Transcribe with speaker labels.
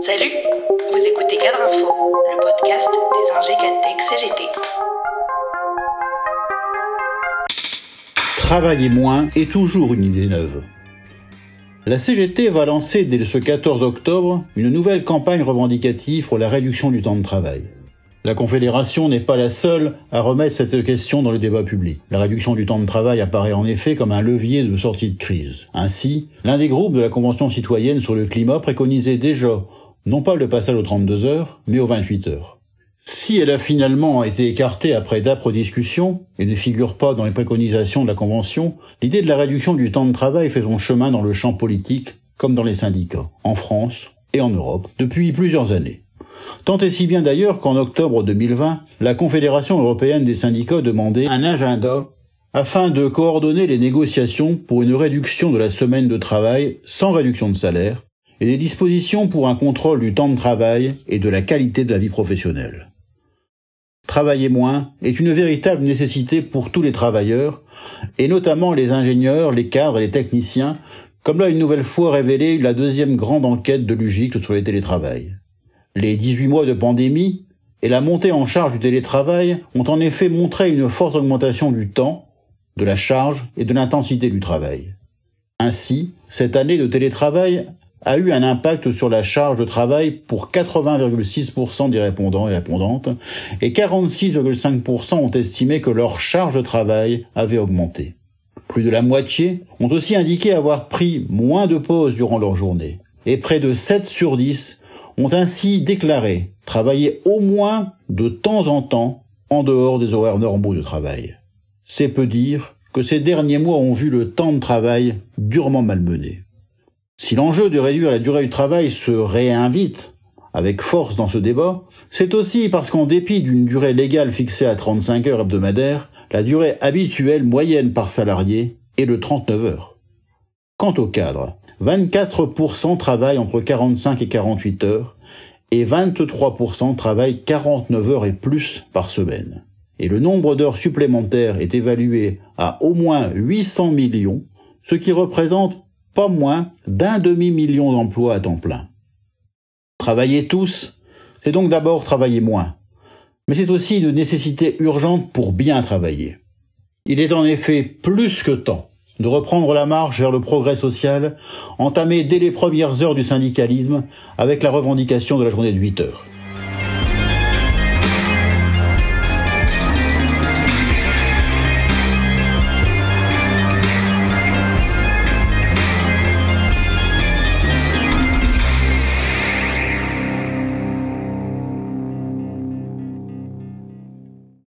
Speaker 1: Salut, vous écoutez Cadre Info, le podcast des ingé Tech CGT.
Speaker 2: Travailler moins est toujours une idée neuve. La CGT va lancer dès ce 14 octobre une nouvelle campagne revendicative pour la réduction du temps de travail. La Confédération n'est pas la seule à remettre cette question dans le débat public. La réduction du temps de travail apparaît en effet comme un levier de sortie de crise. Ainsi, l'un des groupes de la Convention citoyenne sur le climat préconisait déjà non pas le passage aux 32 heures, mais aux 28 heures. Si elle a finalement été écartée après d'âpres discussions et ne figure pas dans les préconisations de la Convention, l'idée de la réduction du temps de travail fait son chemin dans le champ politique comme dans les syndicats, en France et en Europe, depuis plusieurs années. Tant et si bien d'ailleurs qu'en octobre 2020, la Confédération européenne des syndicats demandait un agenda afin de coordonner les négociations pour une réduction de la semaine de travail sans réduction de salaire et des dispositions pour un contrôle du temps de travail et de la qualité de la vie professionnelle. Travailler moins est une véritable nécessité pour tous les travailleurs, et notamment les ingénieurs, les cadres et les techniciens, comme l'a une nouvelle fois révélé la deuxième grande enquête de l'UGIC sur le télétravail. Les 18 mois de pandémie et la montée en charge du télétravail ont en effet montré une forte augmentation du temps, de la charge et de l'intensité du travail. Ainsi, cette année de télétravail a eu un impact sur la charge de travail pour 80,6% des répondants et répondantes, et 46,5% ont estimé que leur charge de travail avait augmenté. Plus de la moitié ont aussi indiqué avoir pris moins de pauses durant leur journée, et près de 7 sur 10 ont ainsi déclaré travailler au moins de temps en temps en dehors des horaires normaux de travail. C'est peu dire que ces derniers mois ont vu le temps de travail durement malmené. Si l'enjeu de réduire la durée du travail se réinvite avec force dans ce débat, c'est aussi parce qu'en dépit d'une durée légale fixée à 35 heures hebdomadaires, la durée habituelle moyenne par salarié est de 39 heures. Quant au cadre, 24% travaillent entre 45 et 48 heures et 23% travaillent 49 heures et plus par semaine. Et le nombre d'heures supplémentaires est évalué à au moins 800 millions, ce qui représente pas moins d'un demi-million d'emplois à temps plein. Travailler tous, c'est donc d'abord travailler moins. Mais c'est aussi une nécessité urgente pour bien travailler. Il est en effet plus que temps de reprendre la marche vers le progrès social, entamé dès les premières heures du syndicalisme avec la revendication de la journée de 8 heures.